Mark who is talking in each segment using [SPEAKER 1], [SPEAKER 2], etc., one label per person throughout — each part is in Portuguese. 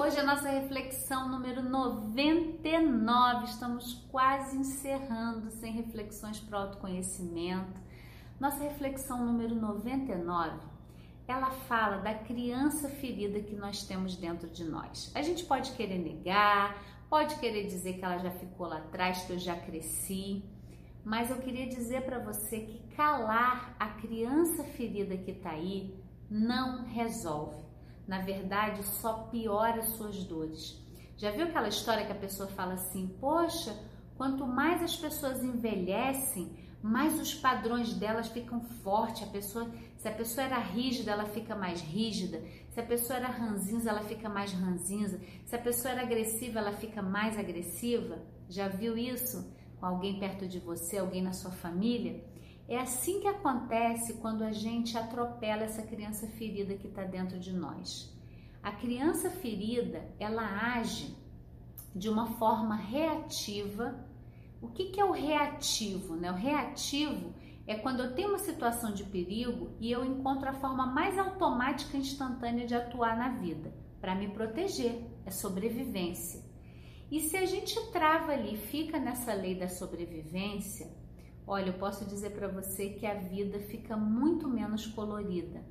[SPEAKER 1] Hoje é a nossa reflexão número 99. Estamos quase encerrando sem reflexões para o autoconhecimento. Nossa reflexão número 99, ela fala da criança ferida que nós temos dentro de nós. A gente pode querer negar, pode querer dizer que ela já ficou lá atrás, que eu já cresci, mas eu queria dizer para você que calar a criança ferida que está aí não resolve na verdade, só piora as suas dores. Já viu aquela história que a pessoa fala assim: Poxa, quanto mais as pessoas envelhecem, mais os padrões delas ficam fortes. A pessoa, se a pessoa era rígida, ela fica mais rígida. Se a pessoa era ranzinza, ela fica mais ranzinza. Se a pessoa era agressiva, ela fica mais agressiva. Já viu isso com alguém perto de você, alguém na sua família? É assim que acontece quando a gente atropela essa criança ferida que está dentro de nós. A criança ferida, ela age de uma forma reativa. O que, que é o reativo? Né? O reativo é quando eu tenho uma situação de perigo e eu encontro a forma mais automática e instantânea de atuar na vida para me proteger, é sobrevivência. E se a gente trava ali, fica nessa lei da sobrevivência, Olha, eu posso dizer para você que a vida fica muito menos colorida.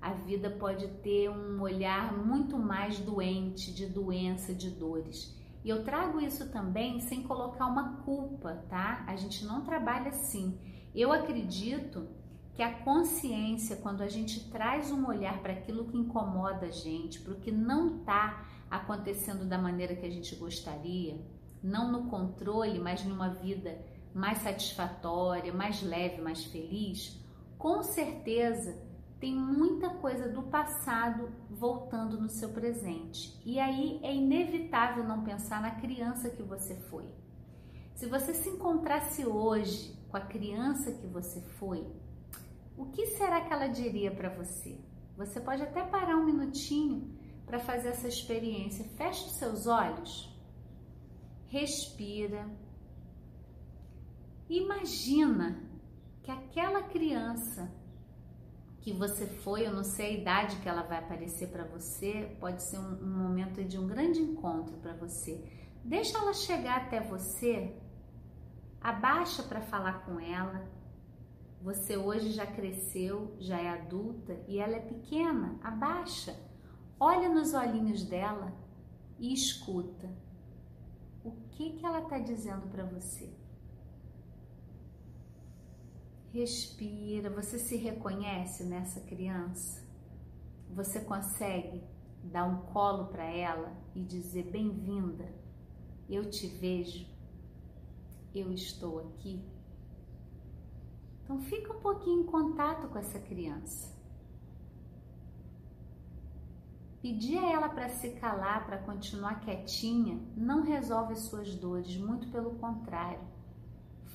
[SPEAKER 1] A vida pode ter um olhar muito mais doente, de doença, de dores. E eu trago isso também sem colocar uma culpa, tá? A gente não trabalha assim. Eu acredito que a consciência, quando a gente traz um olhar para aquilo que incomoda a gente, para o que não está acontecendo da maneira que a gente gostaria, não no controle, mas numa vida mais satisfatória, mais leve, mais feliz, com certeza tem muita coisa do passado voltando no seu presente. E aí é inevitável não pensar na criança que você foi. Se você se encontrasse hoje com a criança que você foi, o que será que ela diria para você? Você pode até parar um minutinho para fazer essa experiência. Feche os seus olhos, respira Imagina que aquela criança que você foi, eu não sei a idade que ela vai aparecer para você, pode ser um, um, momento de um grande encontro para você. Deixa ela chegar até você, abaixa para falar com ela. Você hoje já cresceu, já é adulta e ela é pequena, abaixa. Olha nos olhinhos dela e escuta. O que que ela está dizendo para você? Respira, você se reconhece nessa criança? Você consegue dar um colo para ela e dizer bem-vinda? Eu te vejo. Eu estou aqui. Então fica um pouquinho em contato com essa criança. Pedir a ela para se calar, para continuar quietinha, não resolve as suas dores, muito pelo contrário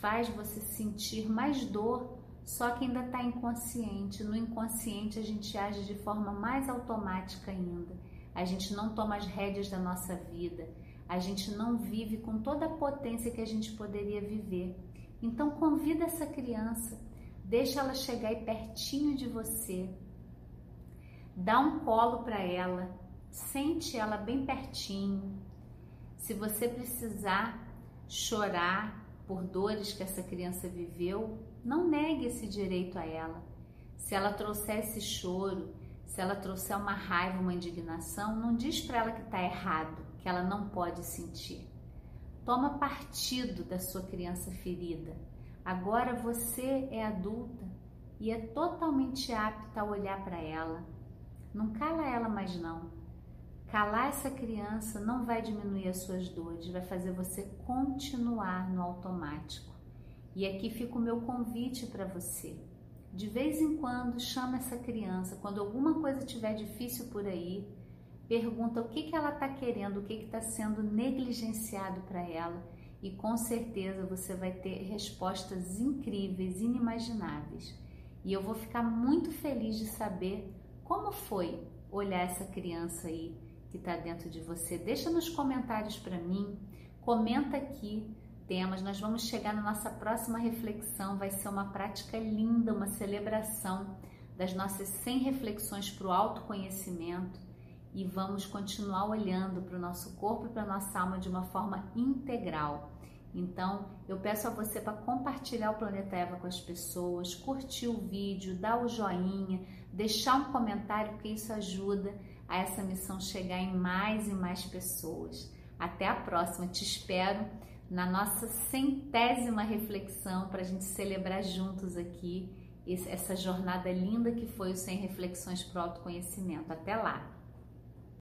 [SPEAKER 1] faz você sentir mais dor, só que ainda está inconsciente. No inconsciente a gente age de forma mais automática ainda. A gente não toma as rédeas da nossa vida. A gente não vive com toda a potência que a gente poderia viver. Então convida essa criança, deixa ela chegar aí pertinho de você. Dá um colo para ela, sente ela bem pertinho. Se você precisar chorar, por dores que essa criança viveu, não negue esse direito a ela. Se ela trouxer esse choro, se ela trouxer uma raiva, uma indignação, não diz para ela que está errado, que ela não pode sentir. Toma partido da sua criança ferida. Agora você é adulta e é totalmente apta a olhar para ela. Não cala ela mais não. Calar essa criança não vai diminuir as suas dores, vai fazer você continuar no automático. E aqui fica o meu convite para você. De vez em quando, chama essa criança, quando alguma coisa estiver difícil por aí, pergunta o que, que ela está querendo, o que está sendo negligenciado para ela, e com certeza você vai ter respostas incríveis, inimagináveis. E eu vou ficar muito feliz de saber como foi olhar essa criança aí que está dentro de você. Deixa nos comentários para mim, comenta aqui temas. Nós vamos chegar na nossa próxima reflexão. Vai ser uma prática linda, uma celebração das nossas 100 reflexões para o autoconhecimento. e vamos continuar olhando para o nosso corpo e para a nossa alma de uma forma integral. Então, eu peço a você para compartilhar o Planeta Eva com as pessoas, curtir o vídeo, dar o joinha, deixar um comentário, porque isso ajuda a essa missão chegar em mais e mais pessoas. Até a próxima, te espero na nossa centésima reflexão para a gente celebrar juntos aqui essa jornada linda que foi o Sem Reflexões para o Autoconhecimento. Até lá!